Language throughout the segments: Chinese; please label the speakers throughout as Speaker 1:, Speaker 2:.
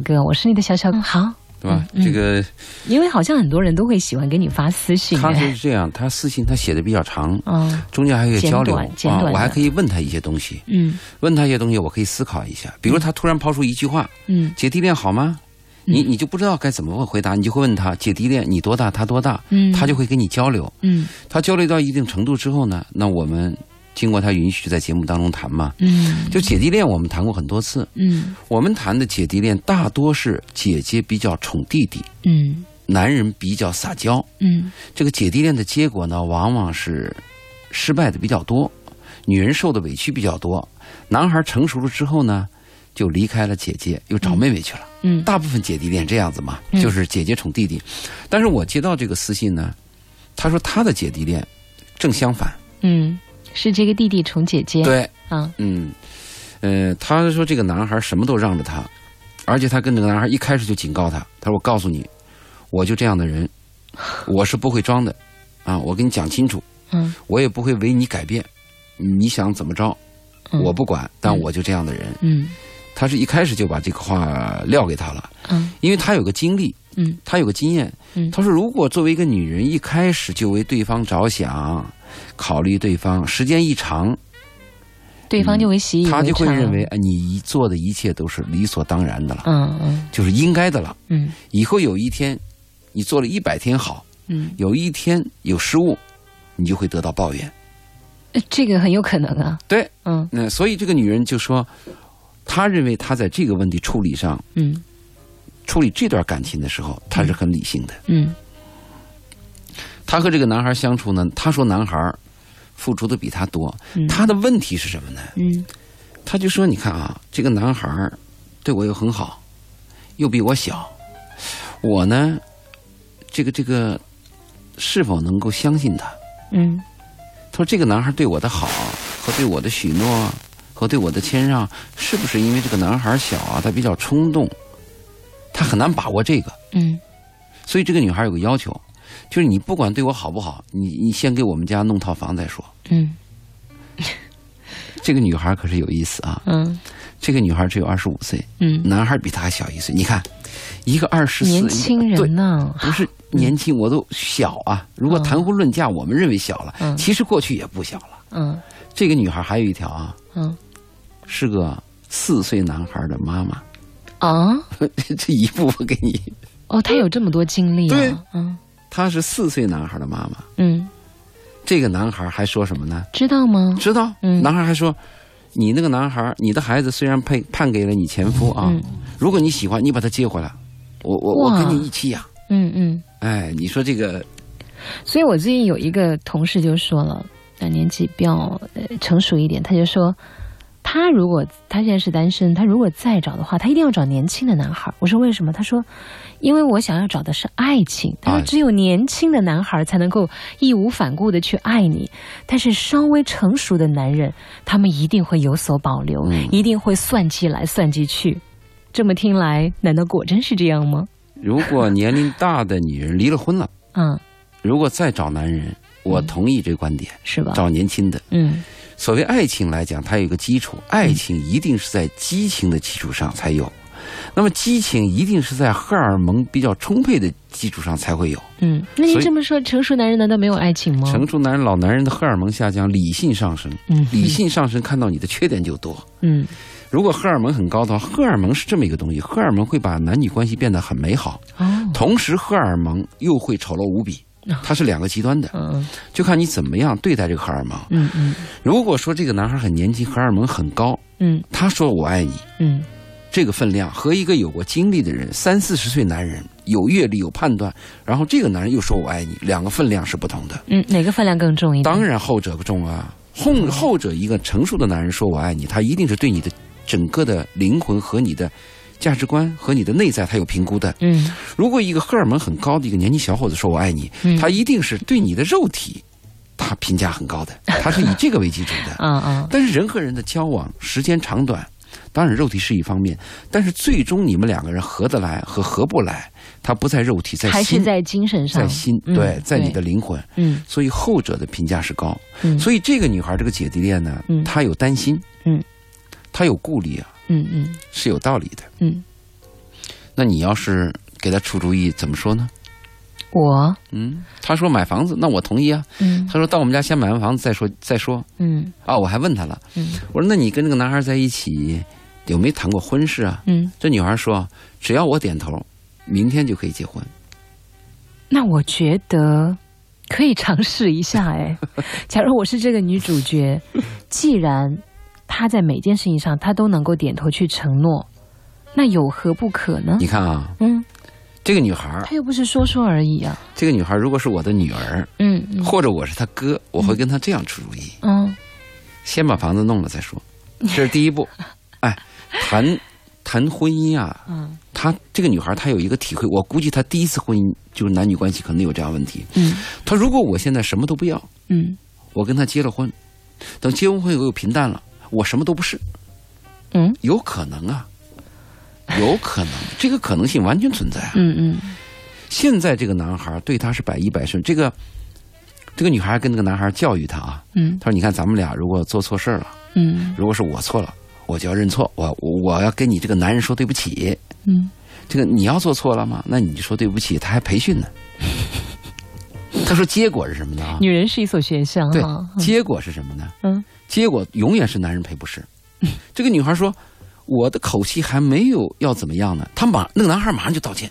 Speaker 1: 首歌，我是你的小小好，
Speaker 2: 对吧？
Speaker 1: 嗯
Speaker 2: 这个
Speaker 1: 因为好像很多人都会喜欢给你发私信，
Speaker 2: 他
Speaker 1: 就
Speaker 2: 是这样，他私信他写的比较长，
Speaker 1: 嗯
Speaker 2: 中间还有交流啊，我还可以问他一些东西，
Speaker 1: 嗯
Speaker 2: 问他一些东西，我可以思考一下。比如他突然抛出一句话
Speaker 1: 嗯：“
Speaker 2: 姐弟恋好吗？”你你就不知道该怎么回答，你就会问他：“姐弟恋你多大？他多大？”
Speaker 1: 嗯，
Speaker 2: 他就会跟你交流。
Speaker 1: 嗯
Speaker 2: 他交流到一定程度之后呢，那我们经过他允许，在节目当中谈嘛。
Speaker 1: 嗯
Speaker 2: 就姐弟恋，我们谈过很多次。
Speaker 1: 嗯
Speaker 2: 我们谈的姐弟恋大多是姐姐比较宠弟弟，
Speaker 1: 嗯
Speaker 2: 男人比较撒娇。
Speaker 1: 嗯
Speaker 2: 这个姐弟恋的结果呢，往往是失败的比较多，女人受的委屈比较多。男孩成熟了之后呢，就离开了姐姐，又找妹妹去了。
Speaker 1: 嗯
Speaker 2: 大部分姐弟恋这样子嘛，
Speaker 1: 嗯
Speaker 2: 就是姐姐宠弟弟。但是我接到这个私信呢，他说他的姐弟恋正相反。
Speaker 1: 嗯，是这个弟弟宠姐姐，
Speaker 2: 对，
Speaker 1: 啊，
Speaker 2: 嗯，呃，他说这个男孩什么都让着他，而且他跟这个男孩一开始就警告他，他说：“我告诉你，我就这样的人，我是不会装的，啊，我跟你讲清楚，
Speaker 1: 嗯。
Speaker 2: 我也不会为你改变，你想怎么着，
Speaker 1: 嗯。
Speaker 2: 我不管，但我就这样的人。
Speaker 1: 嗯。
Speaker 2: 他是一开始就把这个话撂给他了，
Speaker 1: 嗯。
Speaker 2: 因为他有个经历，
Speaker 1: 嗯。
Speaker 2: 他有个经验。
Speaker 1: 嗯。
Speaker 2: 他说，如果作为一个女人一开始就为对方着想，考虑对方，时间一长，
Speaker 1: 对方就会习以为常，
Speaker 2: 他就会认为，哎，你做的一切都是理所当然的了，
Speaker 1: 嗯嗯。
Speaker 2: 就是应该的了。
Speaker 1: 嗯。
Speaker 2: 以后有一天，你做了一百天好，
Speaker 1: 嗯，
Speaker 2: 有一天有失误，你就会得到抱怨。
Speaker 1: 呃这个很有可能啊，
Speaker 2: 对，
Speaker 1: 嗯。
Speaker 2: 那所以这个女人就说，她认为她在这个问题处理上，
Speaker 1: 嗯。
Speaker 2: 处理这段感情的时候，她是很理性的。
Speaker 1: 嗯。
Speaker 2: 她和这个男孩相处呢，她说男孩付出的比他多，
Speaker 1: 嗯。
Speaker 2: 她的问题是什么呢？
Speaker 1: 嗯。
Speaker 2: 他就说，你看啊，这个男孩对我又很好，又比我小，我呢，这个这个是否能够相信他？
Speaker 1: 嗯。
Speaker 2: 他说这个男孩对我的好和对我的许诺和对我的谦让，是不是因为这个男孩小啊，他比较冲动，他很难把握这个，
Speaker 1: 嗯。
Speaker 2: 所以这个女孩有个要求，就是你不管对我好不好，你你先给我们家弄套房再说。
Speaker 1: 嗯。
Speaker 2: 这个女孩可是有意思啊，
Speaker 1: 嗯。
Speaker 2: 这个女孩只有二十五岁，
Speaker 1: 嗯，
Speaker 2: 男孩比她还小一岁。你看，一个二十四，
Speaker 1: 年轻人呢，
Speaker 2: 不是年轻，我都小啊。如果谈婚论嫁，我们认为小了，
Speaker 1: 嗯。
Speaker 2: 其实过去也不小了。
Speaker 1: 嗯。
Speaker 2: 这个女孩还有一条啊，
Speaker 1: 嗯。
Speaker 2: 是个四岁男孩的妈妈，
Speaker 1: 啊？
Speaker 2: 这一步步给你。
Speaker 1: 哦，他有这么多经历啊，
Speaker 2: 对。
Speaker 1: 嗯
Speaker 2: 她是四岁男孩的妈妈，
Speaker 1: 嗯，
Speaker 2: 这个男孩还说什么呢？
Speaker 1: 知道吗？
Speaker 2: 知道，
Speaker 1: 嗯。
Speaker 2: 男孩还说，你那个男孩，你的孩子虽然判判给了你前夫啊，
Speaker 1: 嗯。
Speaker 2: 如果你喜欢，你把他接回来，我我我跟你一起养。
Speaker 1: 嗯嗯，
Speaker 2: 哎，你说这个，
Speaker 1: 所以我最近有一个同事就说了，那，年纪比较呃成熟一点，他就说，他如果他现在是单身，他如果再找的话，他一定要找年轻的男孩。我说为什么？他说，因为我想要找的是爱情。他说
Speaker 2: 哎
Speaker 1: 只有年轻的男孩才能够义无反顾的去爱你，但是稍微成熟的男人，他们一定会有所保留，
Speaker 2: 嗯
Speaker 1: 一定会算计来算计去。这么听来，难道果真是这样吗？
Speaker 2: 如果年龄大的女人离了婚了，
Speaker 1: 嗯，
Speaker 2: 如果再找男人，我同意这观点，
Speaker 1: 是吧？
Speaker 2: 找年轻的。
Speaker 1: 嗯
Speaker 2: 所谓爱情来讲，它有一个基础，爱情一定是在激情的基础上才有。那么激情一定是在荷尔蒙比较充沛的基础上才会有。
Speaker 1: 嗯，那
Speaker 2: 您
Speaker 1: 这么说，成熟男人难道没有爱情吗？
Speaker 2: 成熟男人、老男人的荷尔蒙下降，理性上升，
Speaker 1: 嗯
Speaker 2: 理性上升，看到你的缺点就多。
Speaker 1: 嗯
Speaker 2: 如果荷尔蒙很高的话，荷尔蒙是这么一个东西，荷尔蒙会把男女关系变得很美好，
Speaker 1: 哦
Speaker 2: 同时荷尔蒙又会丑陋无比，它是两个极端的，
Speaker 1: 嗯。
Speaker 2: 就看你怎么样对待这个荷尔蒙。
Speaker 1: 嗯嗯。
Speaker 2: 如果说这个男孩很年轻，荷尔蒙很高，
Speaker 1: 嗯。
Speaker 2: 他说我爱你，
Speaker 1: 嗯。
Speaker 2: 这个分量和一个有过经历的人，三四十岁男人有阅历有判断，然后这个男人又说我爱你，两个分量是不同的。
Speaker 1: 嗯，哪个分量更重一点？
Speaker 2: 当然后者重啊，后后者一个成熟的男人说我爱你，他一定是对你的整个的灵魂和你的价值观和你的内在他有评估的。
Speaker 1: 嗯。
Speaker 2: 如果一个荷尔蒙很高的一个年轻小伙子说我爱你，
Speaker 1: 嗯。
Speaker 2: 他一定是对你的肉体他评价很高的，他是以这个为基础的。
Speaker 1: 啊啊。
Speaker 2: 但是人和人的交往时间长短，当然肉体是一方面，但是最终你们两个人合得来和合不来，他不在肉体，在心，
Speaker 1: 还是在精神上，
Speaker 2: 在心，
Speaker 1: 嗯
Speaker 2: 对，在你的灵魂。
Speaker 1: 嗯。
Speaker 2: 所以后者的评价是高。
Speaker 1: 嗯。
Speaker 2: 所以这个女孩这个姐弟恋呢
Speaker 1: 嗯，
Speaker 2: 她有担心，
Speaker 1: 嗯，
Speaker 2: 她有顾虑啊，
Speaker 1: 嗯嗯
Speaker 2: 是有道理的。
Speaker 1: 嗯
Speaker 2: 那你要是给他出主意，怎么说呢？
Speaker 1: 我
Speaker 2: 嗯，他说买房子，那我同意啊。
Speaker 1: 嗯
Speaker 2: 他说到我们家先买完房子再说再说
Speaker 1: 嗯
Speaker 2: 啊。我还问他了，
Speaker 1: 嗯
Speaker 2: 我说那你跟那个男孩在一起有没有谈过婚事啊？
Speaker 1: 嗯，
Speaker 2: 这女孩说只要我点头，明天就可以结婚。
Speaker 1: 那我觉得可以尝试一下哎。假如我是这个女主角，既然她在每件事情上他都能够点头去承诺，那有何不可呢？
Speaker 2: 你看啊，
Speaker 1: 嗯，
Speaker 2: 这个女孩，
Speaker 1: 她又不是说说而已啊。
Speaker 2: 这个女孩如果是我的女儿，
Speaker 1: 嗯嗯。
Speaker 2: 或者我是她哥，我会跟她这样出主意：
Speaker 1: 嗯。
Speaker 2: 先把房子弄了再说，这是第一步。哎，谈谈婚姻啊，
Speaker 1: 嗯。
Speaker 2: 她这个女孩她有一个体会，我估计她第一次婚姻就是男女关系可能有这样问题。
Speaker 1: 嗯。
Speaker 2: 她如果我现在什么都不要，
Speaker 1: 嗯。
Speaker 2: 我跟她结了婚，等结完婚以后又平淡了，我什么都不是，
Speaker 1: 嗯
Speaker 2: 有可能啊，有可能，这个可能性完全存在啊。
Speaker 1: 嗯嗯
Speaker 2: 现在这个男孩对他是百依百顺，这个这个女孩跟那个男孩教育他啊，
Speaker 1: 嗯
Speaker 2: 他说：“你看咱们俩如果做错事儿了，
Speaker 1: 嗯
Speaker 2: 如果是我错了，我就要认错，我我我要跟你这个男人说对不起。
Speaker 1: 嗯
Speaker 2: 这个你要做错了吗？那你就说对不起，他还培训呢。”他说：“结果是什么呢？啊，
Speaker 1: 女人是一所学校
Speaker 2: 对。，结果是什么呢？
Speaker 1: 嗯
Speaker 2: 结果永远是男人赔不是。这个女孩说：“我的口气还没有要怎么样呢。”他马那个男孩马上就道歉，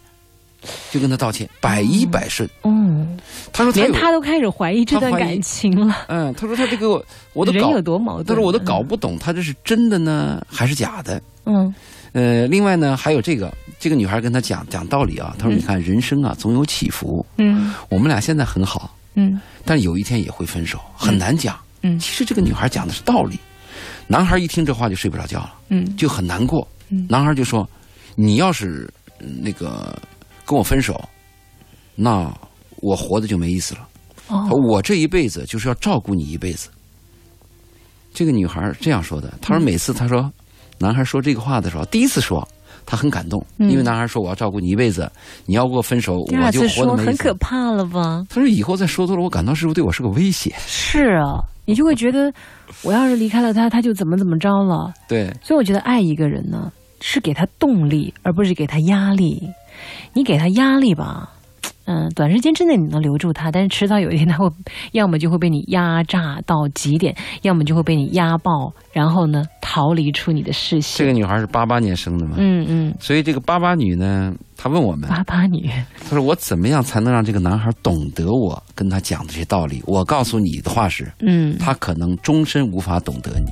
Speaker 2: 就跟他道歉，百依百顺。
Speaker 1: 嗯，
Speaker 2: 他说他，
Speaker 1: 连他都开始怀疑这段感情了。
Speaker 2: 嗯，他说他这个我都搞
Speaker 1: 人有，多矛盾？
Speaker 2: 他说我都搞不懂，他这是真的呢还是假的？
Speaker 1: 嗯
Speaker 2: 呃，另外呢还有这个，这个女孩跟他讲讲道理啊。他说：“你看人生啊总有起伏，
Speaker 1: 嗯
Speaker 2: 我们俩现在很好，
Speaker 1: 嗯
Speaker 2: 但是有一天也会分手，很难讲。”
Speaker 1: 嗯
Speaker 2: 其实这个女孩讲的是道理，男孩一听这话就睡不着觉了。
Speaker 1: 嗯
Speaker 2: 就很难过
Speaker 1: 嗯。
Speaker 2: 男孩就说：“你要是呃那个跟我分手，那我活的就没意思了。
Speaker 1: 哦
Speaker 2: 我这一辈子就是要照顾你一辈子。”这个女孩这样说的。她说：“每次她说男孩说这个话的时候，第一次说。”她很感动，
Speaker 1: 嗯
Speaker 2: 因为男孩说我要照顾你一辈子，你要跟我分手，我就
Speaker 1: 次说很。可怕了吧？
Speaker 2: 他说以后再说多了，我感到是不是对我是个威胁？
Speaker 1: 是啊，你就会觉得我要是离开了他，他就怎么怎么着了。
Speaker 2: 对，
Speaker 1: 所以我觉得爱一个人呢，是给他动力，而不是给他压力。你给他压力吧，嗯，短时间之内你能留住他，但是迟早有一天他会，要么就会被你压榨到极点，要么就会被你压爆，然后呢逃离出你的视线这。
Speaker 2: 个女孩是八八年生的嘛，
Speaker 1: 嗯嗯，
Speaker 2: 所以这个八八女呢，她问我们，
Speaker 1: 八八女，
Speaker 2: 她说：“我怎么样才能让这个男孩懂得我跟他讲的这些道理？我告诉你的话是，
Speaker 1: 嗯
Speaker 2: 他可能终身无法懂得你。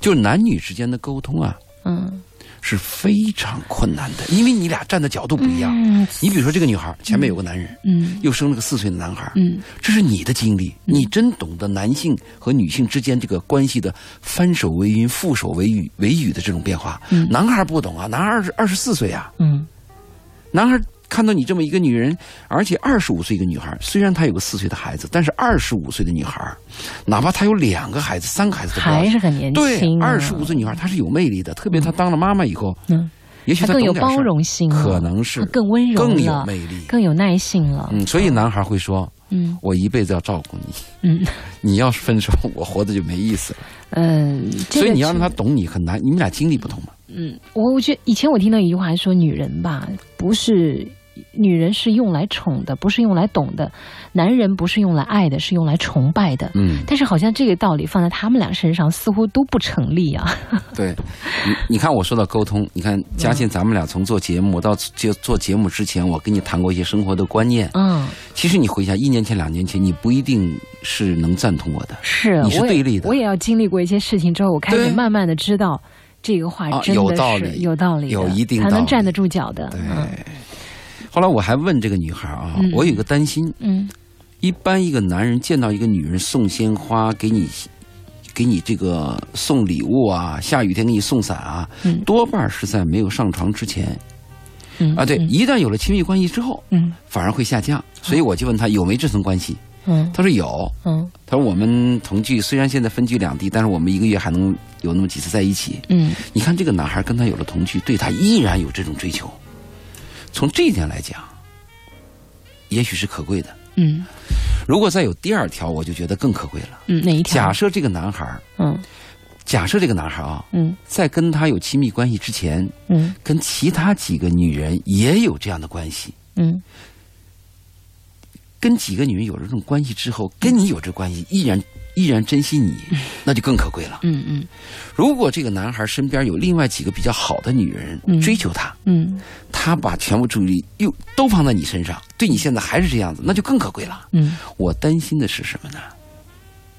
Speaker 2: 就是男女之间的沟通啊，
Speaker 1: 嗯
Speaker 2: 是非常困难的，因为你俩站的角度不一样。
Speaker 1: 嗯。
Speaker 2: 你比如说，这个女孩前面有个男人，
Speaker 1: 嗯。
Speaker 2: 又生了个四岁的男孩，
Speaker 1: 嗯。
Speaker 2: 这是你的经历，你真懂得男性和女性之间这个关系的翻手为云、覆手为雨、为雨的这种变化。
Speaker 1: 嗯。
Speaker 2: 男孩不懂啊，男孩二十二十四岁啊，
Speaker 1: 嗯。
Speaker 2: 男孩看到你这么一个女人，而且二十五岁一个女孩，虽然她有个四岁的孩子，但是二十五岁的女孩，哪怕她有两个孩子、三个孩子都
Speaker 1: 还是很年
Speaker 2: 对
Speaker 1: 轻、啊，
Speaker 2: 二十五岁女孩她是有魅力的，特别她当了妈妈以后，
Speaker 1: 嗯，
Speaker 2: 也许
Speaker 1: 她更有包容性了，
Speaker 2: 可能是
Speaker 1: 更温柔
Speaker 2: 更有魅力。
Speaker 1: 更有耐性了。
Speaker 2: 嗯，所以男孩会说
Speaker 1: 嗯：“
Speaker 2: 我一辈子要照顾你，
Speaker 1: 嗯
Speaker 2: 你要是分手，我活着就没意思了。
Speaker 1: 嗯，这个
Speaker 2: 所以你要让他懂你很难，你们俩经历不同嘛。
Speaker 1: 嗯，我我觉得以前我听到一句话说，女人吧，不是女人是用来宠的，不是用来懂的；男人不是用来爱的，是用来崇拜的。
Speaker 2: 嗯，
Speaker 1: 但是好像这个道理放在他们俩身上似乎都不成立啊。
Speaker 2: 对，你你看我说到沟通，你看嘉庆，咱们俩从做节目到做做节目之前，我跟你谈过一些生活的观念。
Speaker 1: 嗯，
Speaker 2: 其实你回想一年前、两年前，你不一定是能赞同我的。
Speaker 1: 是，
Speaker 2: 你是对立的
Speaker 1: 我也要经历过一些事情之后，我开始慢慢的知道这个话
Speaker 2: 啊
Speaker 1: 真的是、
Speaker 2: 有道理
Speaker 1: 有道理，
Speaker 2: 有一定道理
Speaker 1: 才能站得住脚的。
Speaker 2: 对，
Speaker 1: 嗯
Speaker 2: 后来我还问这个女孩啊，
Speaker 1: 嗯
Speaker 2: 我有个担心，
Speaker 1: 嗯
Speaker 2: 一般一个男人见到一个女人送鲜花给你。给你这个送礼物啊，下雨天给你送伞啊，
Speaker 1: 嗯
Speaker 2: 多半是在没有上床之前
Speaker 1: 嗯
Speaker 2: 啊。对，
Speaker 1: 嗯
Speaker 2: 一旦有了亲密关系之后，
Speaker 1: 嗯
Speaker 2: 反而会下降。所以我就问他有没这层关系，
Speaker 1: 嗯
Speaker 2: 他说有。
Speaker 1: 嗯
Speaker 2: 他说我们同居，虽然现在分居两地，但是我们一个月还能有那么几次在一起。
Speaker 1: 嗯
Speaker 2: 你看这个男孩跟他有了同居，对他依然有这种追求，从这一点来讲，也许是可贵的。
Speaker 1: 嗯
Speaker 2: 如果再有第二条，我就觉得更可贵了。
Speaker 1: 嗯，哪一条？
Speaker 2: 假设这个男孩
Speaker 1: 嗯
Speaker 2: 假设这个男孩啊，
Speaker 1: 嗯
Speaker 2: 在跟他有亲密关系之前，
Speaker 1: 嗯
Speaker 2: 跟其他几个女人也有这样的关系，
Speaker 1: 嗯
Speaker 2: 跟几个女人有了这种关系之后，跟你有这关系，依然依然珍惜你，那就更可贵了。
Speaker 1: 嗯嗯
Speaker 2: 如果这个男孩身边有另外几个比较好的女人
Speaker 1: 嗯
Speaker 2: 追求他，
Speaker 1: 嗯
Speaker 2: 他把全部注意力又都放在你身上，对你现在还是这样子，那就更可贵了。
Speaker 1: 嗯
Speaker 2: 我担心的是什么呢？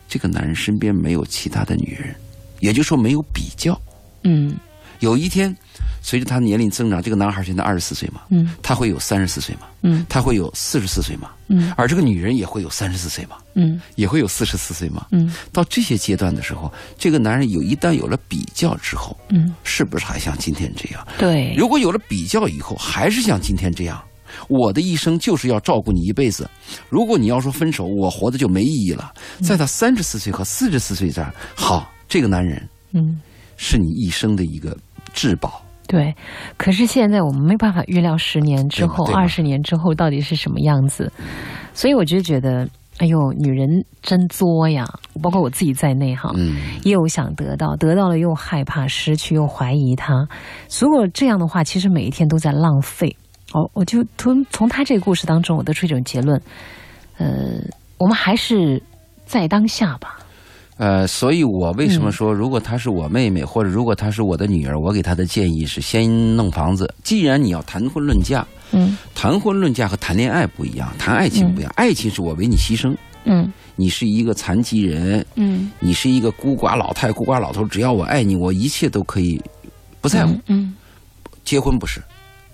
Speaker 2: 这个男人身边没有其他的女人，也就是说没有比较。
Speaker 1: 嗯
Speaker 2: 有一天，随着他年龄增长，这个男孩现在二十四岁嘛，
Speaker 1: 嗯
Speaker 2: 他会有三十四岁嘛，
Speaker 1: 嗯
Speaker 2: 他会有四十四岁嘛，
Speaker 1: 嗯
Speaker 2: 而这个女人也会有三十四岁嘛，
Speaker 1: 嗯
Speaker 2: 也会有四十四岁嘛。
Speaker 1: 嗯
Speaker 2: 到这些阶段的时候，这个男人有一旦有了比较之后，
Speaker 1: 嗯，
Speaker 2: 是不是还像今天这样？
Speaker 1: 对，
Speaker 2: 如果有了比较以后，还是像今天这样，我的一生就是要照顾你一辈子。如果你要说分手，我活的就没意义了。在他三十四岁和四十四岁这儿，好，这个男人
Speaker 1: 嗯。
Speaker 2: 是你一生的一个至宝。
Speaker 1: 对，可是现在我们没办法预料十年之后、二十年之后到底是什么样子，所以我就觉得，哎呦，女人真作呀！包括我自己在内哈，
Speaker 2: 嗯，
Speaker 1: 又想得到，得到了又害怕失去，又怀疑他。如果这样的话，其实每一天都在浪费。哦，我就从从他这个故事当中，我得出一种结论，呃，我们还是在当下吧。
Speaker 2: 呃，所以我为什么说，如果她是我妹妹，或者如果她是我的女儿，我给她的建议是先弄房子。既然你要谈婚论嫁，
Speaker 1: 嗯
Speaker 2: 谈婚论嫁和谈恋爱不一样，谈爱情不一样。爱情是我为你牺牲，
Speaker 1: 嗯
Speaker 2: 你是一个残疾人，
Speaker 1: 嗯，
Speaker 2: 你是一个孤寡老太、孤寡老头，只要我爱你，我一切都可以不在乎。
Speaker 1: 嗯
Speaker 2: 结婚不是，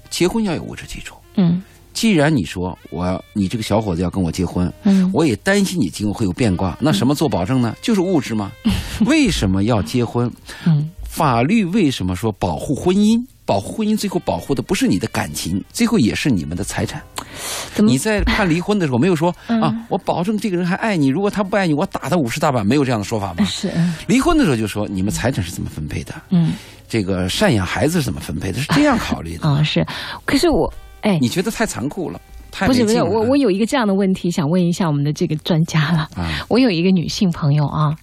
Speaker 2: 结婚要有物质基础。
Speaker 1: 嗯
Speaker 2: 既然你说我要你这个小伙子要跟我结婚，
Speaker 1: 嗯
Speaker 2: 我也担心你今后会有变卦，那什么做保证呢？就是物质吗？为什么要结婚？
Speaker 1: 嗯
Speaker 2: 法律为什么说保护婚姻？保护婚姻最后保护的不是你的感情，最后也是你们的财产。你在判离婚的时候没有说
Speaker 1: 嗯
Speaker 2: 啊，我保证这个人还爱你，如果他不爱你，我打他五十大板，没有这样的说法吗？
Speaker 1: 是嗯
Speaker 2: 离婚的时候就说你们财产是怎么分配的，
Speaker 1: 嗯
Speaker 2: 这个赡养孩子是怎么分配的，是这样考虑的。
Speaker 1: 啊是，可是我哎，
Speaker 2: 你觉得太残酷了，太
Speaker 1: 不是不是，我我有一个这样的问题想问一下我们的这个专家了。
Speaker 2: 啊，
Speaker 1: 我有一个女性朋友啊，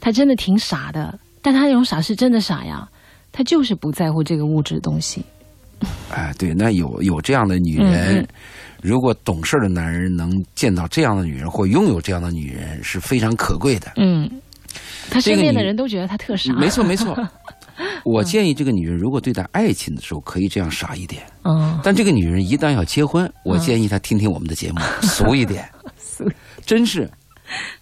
Speaker 1: 她真的挺傻的，但她那种傻是真的傻呀，她就是不在乎这个物质的东西。
Speaker 2: 哎，对，那有有这样的女人，如果懂事的男人能见到这样的女人或拥有这样的女人，是非常可贵的。
Speaker 1: 嗯，他身边的人都觉得她特傻。
Speaker 2: 没错，没错。我建议这个女人，如果对待爱情的时候，可以这样傻一点。
Speaker 1: 嗯，
Speaker 2: 但这个女人一旦要结婚，我建议她听听我们的节目，俗一点，
Speaker 1: 俗
Speaker 2: 真是。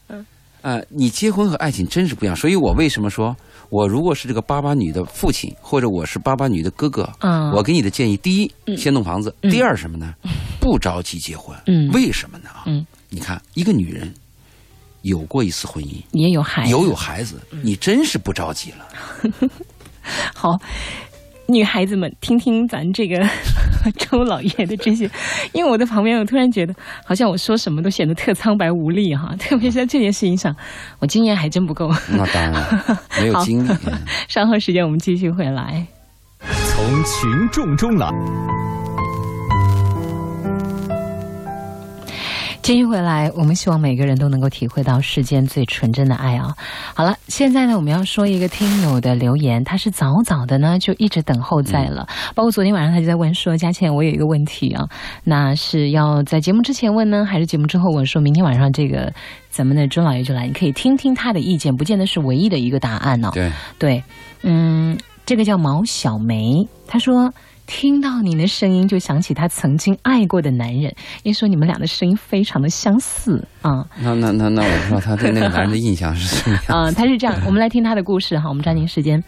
Speaker 2: 嗯。呃，你结婚和爱情真是不一样，所以我为什么说，我如果是这个巴巴女的父亲，或者我是巴巴女的哥哥，
Speaker 1: 嗯。
Speaker 2: 我给你的建议，第一，
Speaker 1: 嗯。
Speaker 2: 先弄房子；
Speaker 1: 嗯。
Speaker 2: 第二什么呢？不着急结婚。
Speaker 1: 嗯。
Speaker 2: 为什么呢？啊，
Speaker 1: 嗯。
Speaker 2: 你看一个女人有过一次婚姻，
Speaker 1: 也有孩子，
Speaker 2: 有有孩子，你真是不着急了。
Speaker 1: 好。女孩子们，听听咱这个 周老爷的这些，因为我在旁边，我突然觉得好像我说什么都显得特苍白无力哈，特别是在这件事情上，我经验还真不够。
Speaker 2: 那当然了，没有 经历。嗯
Speaker 1: 稍后时间我们继续回来。
Speaker 3: 从群众中来。
Speaker 1: 继续回来，我们希望每个人都能够体会到世间最纯真的爱啊！好了，现在呢，我们要说一个听友的留言，他是早早的呢就一直等候在了，包括昨天晚上他就在问说：“佳倩，我有一个问题啊，那是要在节目之前问呢，还是节目之后问？说明天晚上这个咱们的周老爷就来，你可以听听他的意见，不见得是唯一的一个答案呢、
Speaker 2: 对，
Speaker 1: 对，嗯，这个叫毛小梅，她说听到你的声音就想起她曾经爱过的男人，因为说你们俩的声音非常的相似啊。
Speaker 2: 那那那那，我不知道他对那个男人的印象是什么样。
Speaker 1: 啊、他是这样，我们来听他的故事哈。我们抓紧时间。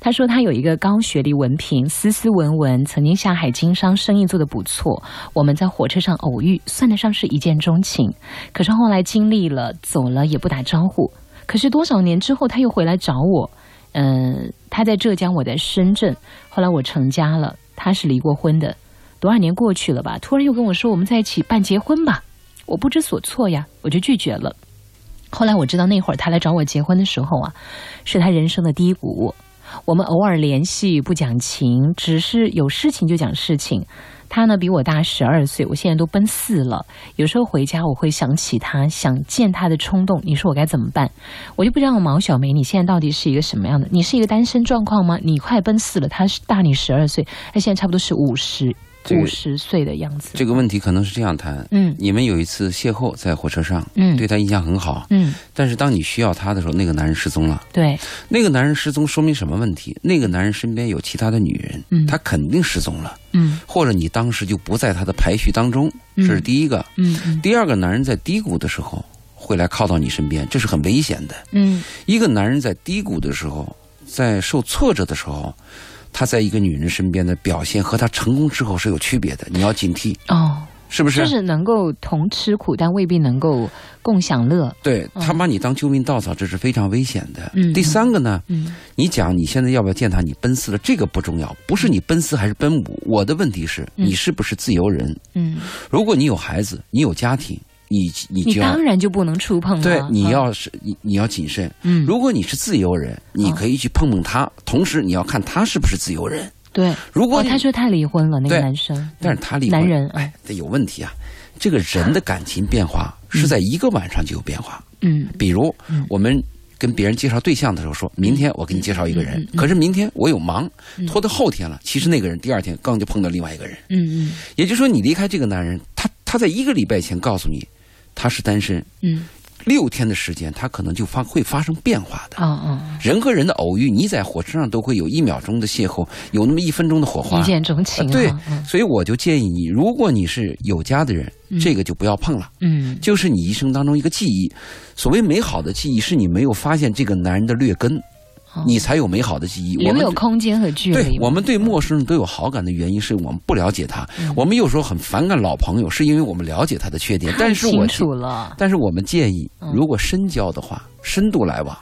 Speaker 1: 他说他有一个高学历文凭，斯斯文文，曾经下海经商，生意做得不错。我们在火车上偶遇，算得上是一见钟情。可是后来经历了，走了也不打招呼。可是多少年之后，他又回来找我。嗯、他在浙江，我在深圳。后来我成家了，他是离过婚的。多少年过去了吧？突然又跟我说，我们在一起办结婚吧。我不知所措呀，我就拒绝了。后来我知道那会儿他来找我结婚的时候啊，是他人生的低谷。我们偶尔联系不讲情，只是有事情就讲事情。他呢比我大十二岁，我现在都奔四了。有时候回家我会想起他，想见他的冲动。你说我该怎么办？我就不知道毛小梅你现在到底是一个什么样的？你是一个单身状况吗？你快奔四了，他是大你十二岁，他现在差不多是五十五十岁的样子。
Speaker 2: 这个问题可能是这样谈：
Speaker 1: 嗯
Speaker 2: 你们有一次邂逅在火车上，
Speaker 1: 嗯
Speaker 2: 对他印象很好，
Speaker 1: 嗯，
Speaker 2: 但是当你需要他的时候，那个男人失踪了。
Speaker 1: 对，
Speaker 2: 那个男人失踪说明什么问题？那个男人身边有其他的女人，
Speaker 1: 嗯
Speaker 2: 他肯定失踪了，
Speaker 1: 嗯
Speaker 2: 或者你当时就不在他的排序当中，
Speaker 1: 嗯
Speaker 2: 这是第一个。
Speaker 1: 嗯嗯
Speaker 2: 第二个，男人在低谷的时候会来靠到你身边，这是很危险的。
Speaker 1: 嗯
Speaker 2: 一个男人在低谷的时候，在受挫折的时候，他在一个女人身边的表现和他成功之后是有区别的，你要警惕，
Speaker 1: 哦，
Speaker 2: 是不是？
Speaker 1: 就是能够同吃苦，但未必能够共享乐。
Speaker 2: 对他把你当救命稻草，这是非常危险的。
Speaker 1: 嗯
Speaker 2: 第三个呢，
Speaker 1: 嗯
Speaker 2: 你讲你现在要不要见他？你奔四了，这个不重要，不是你奔四还是奔五。我的问题是
Speaker 1: 嗯
Speaker 2: 你是不是自由人？
Speaker 1: 嗯，
Speaker 2: 如果你有孩子，你有家庭，你你
Speaker 1: 你
Speaker 2: 就要
Speaker 1: 当然就不能触碰了。
Speaker 2: 对，你
Speaker 1: 嗯
Speaker 2: 要是你你要谨慎。
Speaker 1: 嗯，
Speaker 2: 如果你是自由人，你可以去碰碰他，同时你要看他是不是自由人。
Speaker 1: 对。哦，
Speaker 2: 如果你
Speaker 1: 他说他离婚了，那个男生，
Speaker 2: 但是他离婚，
Speaker 1: 男人
Speaker 2: 哎，这有问题啊。这个人的感情变化是在一个晚上就有变化。
Speaker 1: 嗯
Speaker 2: 比如我们跟别人介绍对象的时候，说明天我给你介绍一个
Speaker 1: 嗯
Speaker 2: 人，可是明天我有忙，拖到后天了。其实那个人第二天刚就碰到另外一个人，
Speaker 1: 嗯嗯
Speaker 2: 也就是说，你离开这个男人，他他在一个礼拜前告诉你他是单身，
Speaker 1: 嗯，
Speaker 2: 六天的时间他可能就发会发生变化的。
Speaker 1: 哦哦，
Speaker 2: 人和人的偶遇，你在火车上都会有一秒钟的邂逅，有那么一分钟的火花
Speaker 1: 一。见钟情
Speaker 2: 对
Speaker 1: 嗯，
Speaker 2: 所以我就建议你，如果你是有家的人，这个就不要碰了。
Speaker 1: 嗯
Speaker 2: 就是你一生当中一个记忆。所谓美好的记忆，是你没有发现这个男人的劣根，
Speaker 1: 哦
Speaker 2: 你才有美好的记忆。我们
Speaker 1: 有空间和距离。
Speaker 2: 对我们对陌生人都有好感的原因，是我们不了解他。
Speaker 1: 嗯
Speaker 2: 我们有时候很反感老朋友，是因为我们了解他的缺点。
Speaker 1: 太
Speaker 2: 但是我
Speaker 1: 清楚了。
Speaker 2: 但是我们建议
Speaker 1: 嗯，
Speaker 2: 如果深交的话，深度来往，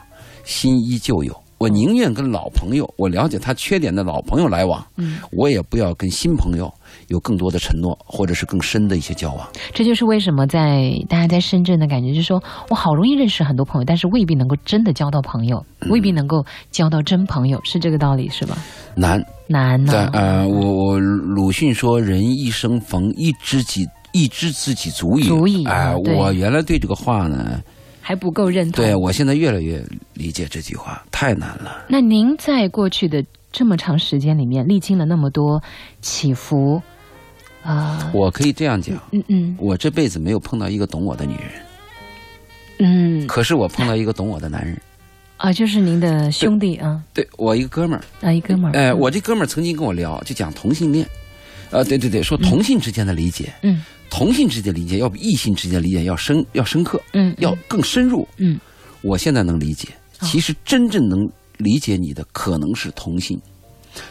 Speaker 2: 新依旧有。我宁愿跟老朋友，我了解他缺点的老朋友来往，
Speaker 1: 嗯，
Speaker 2: 我也不要跟新朋友有更多的承诺，或者是更深的一些交往。
Speaker 1: 这就是为什么在大家在深圳的感觉，就是说我好容易认识很多朋友，但是未必能够真的交到朋友，
Speaker 2: 嗯
Speaker 1: 未必能够交到真朋友，是这个道理是吧？
Speaker 2: 难，
Speaker 1: 难呢、
Speaker 2: 但呃，我我鲁迅说，人一生逢一知己，一知自己足矣。
Speaker 1: 足矣
Speaker 2: 哎、我原来对这个话呢，
Speaker 1: 还不够认同。
Speaker 2: 对我现在越来越理解这句话，太难了。
Speaker 1: 那您在过去的这么长时间里面，历经了那么多起伏，啊、
Speaker 2: 我可以这样讲，
Speaker 1: 嗯嗯
Speaker 2: 我这辈子没有碰到一个懂我的女人，
Speaker 1: 嗯。
Speaker 2: 可是我碰到一个懂我的男人。
Speaker 1: 啊，就是您的兄弟啊。
Speaker 2: 对我一个哥们儿，
Speaker 1: 啊，一哥们儿，
Speaker 2: 哎、我这哥们儿曾经跟我聊，就讲同性恋，啊，对对对，说同性之间的理解，
Speaker 1: 嗯。
Speaker 2: 同性之间的理解要比异性之间的理解要深要深刻，
Speaker 1: 嗯，
Speaker 2: 要更深入。
Speaker 1: 嗯。
Speaker 2: 我现在能理解，
Speaker 1: 哦。
Speaker 2: 其实真正能理解你的可能是同性，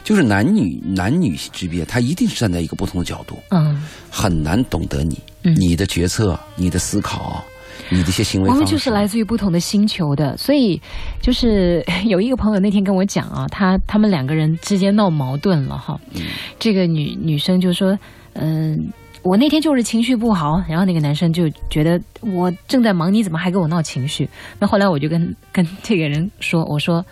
Speaker 2: 就是男女男女之别，他一定是站在一个不同的角度，
Speaker 1: 嗯，
Speaker 2: 很难懂得你、
Speaker 1: 嗯
Speaker 2: 你的决策、你的思考、你的一些行为
Speaker 1: 我。们就是来自于不同的星球的，所以就是 有一个朋友那天跟我讲啊，他他们两个人之间闹矛盾了哈，这个女女生就说，嗯、我那天就是情绪不好，然后那个男生就觉得我正在忙，你怎么还跟我闹情绪？那后来我就跟跟这个人说，我说，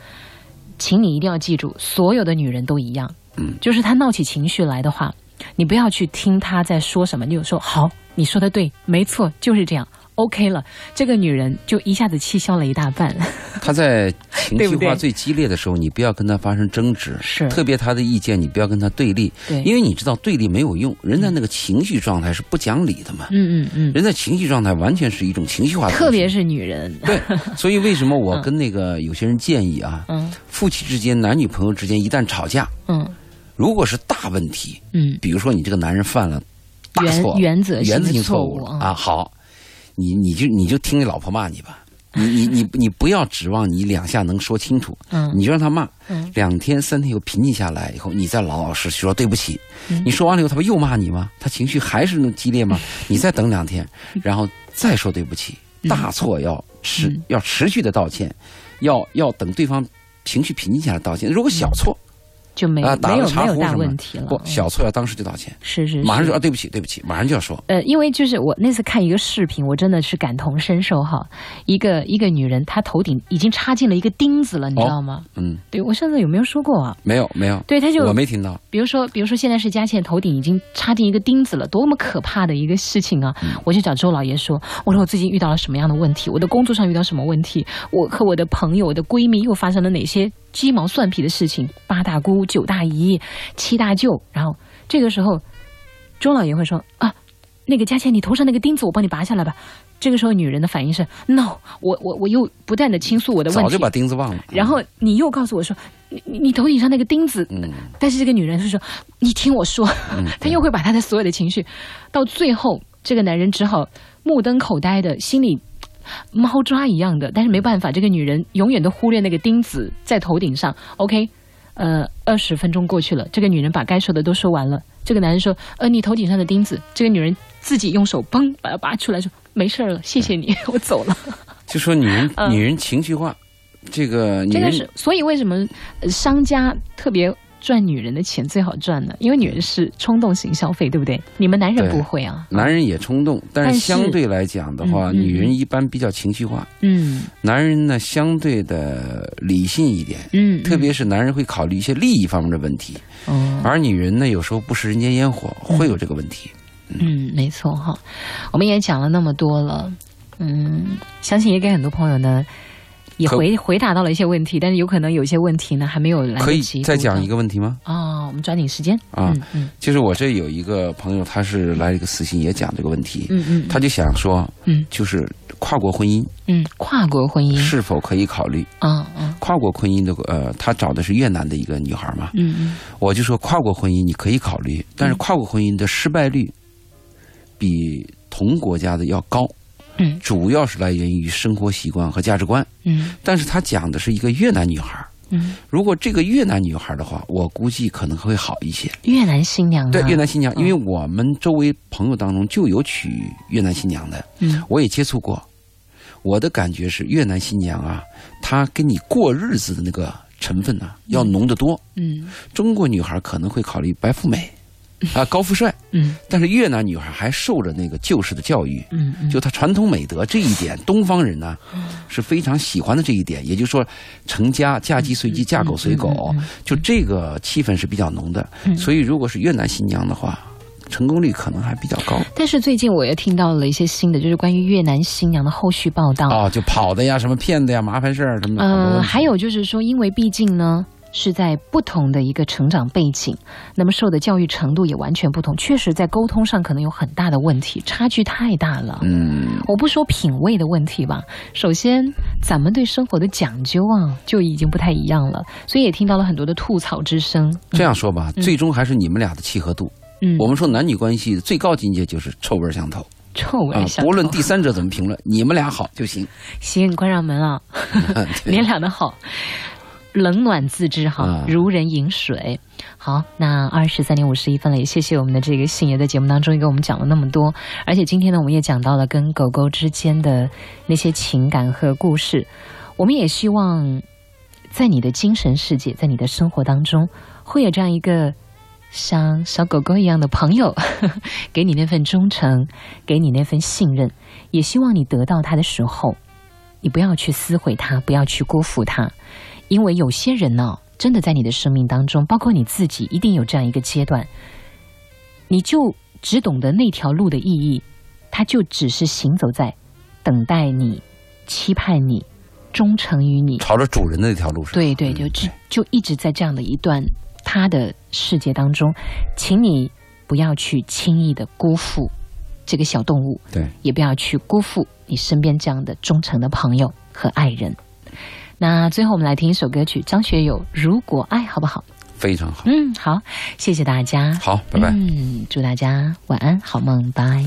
Speaker 1: 请你一定要记住，所有的女人都一样，
Speaker 2: 嗯，
Speaker 1: 就是她闹起情绪来的话，你不要去听她在说什么，你就说好，你说的对，没错，就是这样。OK 了，这个女人就一下子气消了一大半。
Speaker 2: 她在情绪化最激烈的时候，你不要跟她发生争执，
Speaker 1: 是
Speaker 2: 特别她的意见，你不要跟她对立，
Speaker 1: 对，
Speaker 2: 因为你知道对立没有用，人在那个情绪状态是不讲理的嘛。
Speaker 1: 嗯嗯嗯，
Speaker 2: 人在情绪状态完全是一种情绪化的，
Speaker 1: 特别是女人，
Speaker 2: 对，所以为什么我跟那个有些人建议啊，
Speaker 1: 嗯
Speaker 2: 夫妻之间、男女朋友之间一旦吵架，
Speaker 1: 嗯
Speaker 2: 如果是大问题，
Speaker 1: 嗯，
Speaker 2: 比如说你这个男人犯了大错，
Speaker 1: 原则性
Speaker 2: 原则性
Speaker 1: 错误
Speaker 2: 啊，好，你你就你就听你老婆骂你吧。你你你你不要指望你两下能说清楚，
Speaker 1: 嗯
Speaker 2: 你就让他骂，
Speaker 1: 嗯
Speaker 2: 两天三天又平静下来以后，你再老老实实说对不起。
Speaker 1: 嗯
Speaker 2: 你说完了以后，他不又骂你吗？他情绪还是那么激烈吗？你再等两天，然后再说对不起。大错要持、
Speaker 1: 嗯
Speaker 2: 要持续的道歉，要要等对方情绪平静下来道歉。如果小错，
Speaker 1: 就没、没有没有大问题了。
Speaker 2: 小错要当时就道歉，
Speaker 1: 是是是，
Speaker 2: 马上就啊对不起对不起，马上就要说。
Speaker 1: 呃，因为就是我那次看一个视频，我真的是感同身受哈。一个一个女人，她头顶已经插进了一个钉子了，你知道吗？
Speaker 2: 嗯，
Speaker 1: 对我上次有没有说过啊？
Speaker 2: 没有没有，
Speaker 1: 对，她就
Speaker 2: 我没听到。
Speaker 1: 比如说，比如说现在是佳倩头顶已经插进一个钉子了，多么可怕的一个事情啊！
Speaker 2: 嗯
Speaker 1: 我就找周老爷说，我说我最近遇到了什么样的问题，我的工作上遇到什么问题，我和我的朋友、我的闺蜜又发生了哪些鸡毛蒜皮的事情，八大姑、九大姨、七大舅，然后这个时候，钟老爷会说啊，那个佳倩，你头上那个钉子我帮你拔下来吧。这个时候，女人的反应是 no，我我我又不断的倾诉我的问题，
Speaker 2: 早就把钉子忘了。
Speaker 1: 然后你又告诉我说，你你你头顶上那个钉子，
Speaker 2: 嗯，
Speaker 1: 但是这个女人是说：“你听我说。
Speaker 2: 嗯
Speaker 1: 她又会把她的所有的情绪，到最后，这个男人只好目瞪口呆的，心里猫抓一样的。但是没办法，这个女人永远都忽略那个钉子在头顶上。OK，呃，二十分钟过去了，这个女人把该说的都说完了。这个男人说：“呃，你头顶上的钉子。”这个女人自己用手嘣把它拔出来，说：“没事儿了，谢谢你，我走了。”
Speaker 2: 就说女人
Speaker 1: 嗯
Speaker 2: 女人情绪化，这个女人
Speaker 1: 这个是，所以为什么呃商家特别赚女人的钱最好赚的？因为女人是冲动型消费，对不对？你们男人不会啊。
Speaker 2: 男人也冲动，但
Speaker 1: 但是
Speaker 2: 是相对来讲的话，女人一般比较情绪化，
Speaker 1: 嗯
Speaker 2: 男人呢相对的理性一点。
Speaker 1: 嗯，
Speaker 2: 特别是男人会考虑一些利益方面的问题，
Speaker 1: 哦，
Speaker 2: 而女人呢有时候不食人间烟火，会有这个问题。
Speaker 1: 嗯，没错哈。我们也讲了那么多了，嗯，相信也给很多朋友呢。也回回答到了一些问题，但是有可能有些问题呢还没有来
Speaker 2: 可以
Speaker 1: 得及。
Speaker 2: 再讲一个问题吗？
Speaker 1: 哦，我们抓紧时间。
Speaker 2: 啊
Speaker 1: 嗯嗯。
Speaker 2: 就是我这有一个朋友，他是来了一个私信，也讲这个问题，
Speaker 1: 嗯嗯，
Speaker 2: 他就想说，
Speaker 1: 嗯。
Speaker 2: 就是跨国婚姻
Speaker 1: 嗯跨国婚姻。
Speaker 2: 是否可以考虑？
Speaker 1: 啊嗯。
Speaker 2: 跨国婚姻的呃，他找的是越南的一个女孩嘛，
Speaker 1: 嗯嗯。
Speaker 2: 我就说跨国婚姻你可以考虑，但是跨国婚姻的失败率比同国家的要高，
Speaker 1: 嗯。
Speaker 2: 主要是来源于生活习惯和价值观。
Speaker 1: 嗯。
Speaker 2: 但是他讲的是一个越南女孩，
Speaker 1: 嗯，
Speaker 2: 如果这个越南女孩的话，我估计可能会好一些。
Speaker 1: 越南新娘啊。
Speaker 2: 对越南新娘，
Speaker 1: 嗯。
Speaker 2: 因为我们周围朋友当中就有娶越南新娘的，
Speaker 1: 嗯。
Speaker 2: 我也接触过。我的感觉是，越南新娘啊，她跟你过日子的那个成分呢、要浓得多。
Speaker 1: 嗯。
Speaker 2: 中国女孩可能会考虑白富美，啊，高富帅，
Speaker 1: 嗯
Speaker 2: 但是越南女孩还受着那个旧式的教育，
Speaker 1: 嗯嗯，
Speaker 2: 就她传统美德这一点，东方人呢是非常喜欢的这一点。也就是说，成家嫁鸡随鸡，嫁狗随狗
Speaker 1: 嗯嗯嗯，
Speaker 2: 就这个气氛是比较浓的。所以，如果是越南新娘的话，成功率可能还比较高。
Speaker 1: 但是最近我也听到了一些新的，就是关于越南新娘的后续报道。
Speaker 2: 哦，就跑的呀，什么骗的呀，麻烦事儿什么的。好多问
Speaker 1: 呃，还有就是说，因为毕竟呢是在不同的一个成长背景，那么受的教育程度也完全不同，确实在沟通上可能有很大的问题，差距太大了。
Speaker 2: 嗯，
Speaker 1: 我不说品味的问题吧，首先咱们对生活的讲究啊就已经不太一样了，所以也听到了很多的吐槽之声。
Speaker 2: 这样说吧，最终还是你们俩的契合度。
Speaker 1: 嗯，
Speaker 2: 我们说男女关系最高境界就是臭味相投啊
Speaker 1: 臭味，相
Speaker 2: 不论第三者怎么评论，你们俩好就行。
Speaker 1: 行，你关上门啊。你俩的好，冷暖自知哈，
Speaker 2: 啊
Speaker 1: 如人饮水。好，那二十三点五十一分了，也谢谢我们的这个信爷在节目当中也给我们讲了那么多，而且今天呢，我们也讲到了跟狗狗之间的那些情感和故事。我们也希望在你的精神世界，在你的生活当中，会有这样一个像小狗狗一样的朋友，给你那份忠诚，给你那份信任。也希望你得到它的时候，你不要去撕毁它，不要去辜负它，因为有些人呢，真的在你的生命当中，包括你自己，一定有这样一个阶段，你就只懂得那条路的意义，它就只是行走在等待你、期盼你、忠诚于你。
Speaker 2: 朝着主人的那条路上。
Speaker 1: 对对，
Speaker 2: 嗯
Speaker 1: 就只就一直在这样的一段他的世界当中，请你不要去轻易的辜负这个小动物，
Speaker 2: 对，
Speaker 1: 也不要去辜负你身边这样的忠诚的朋友和爱人。那最后我们来听一首歌曲，张学友《如果爱》，好不好？
Speaker 2: 非常好。
Speaker 1: 嗯，好，谢谢大家。
Speaker 2: 好，拜拜。
Speaker 1: 嗯，祝大家晚安，好梦，拜。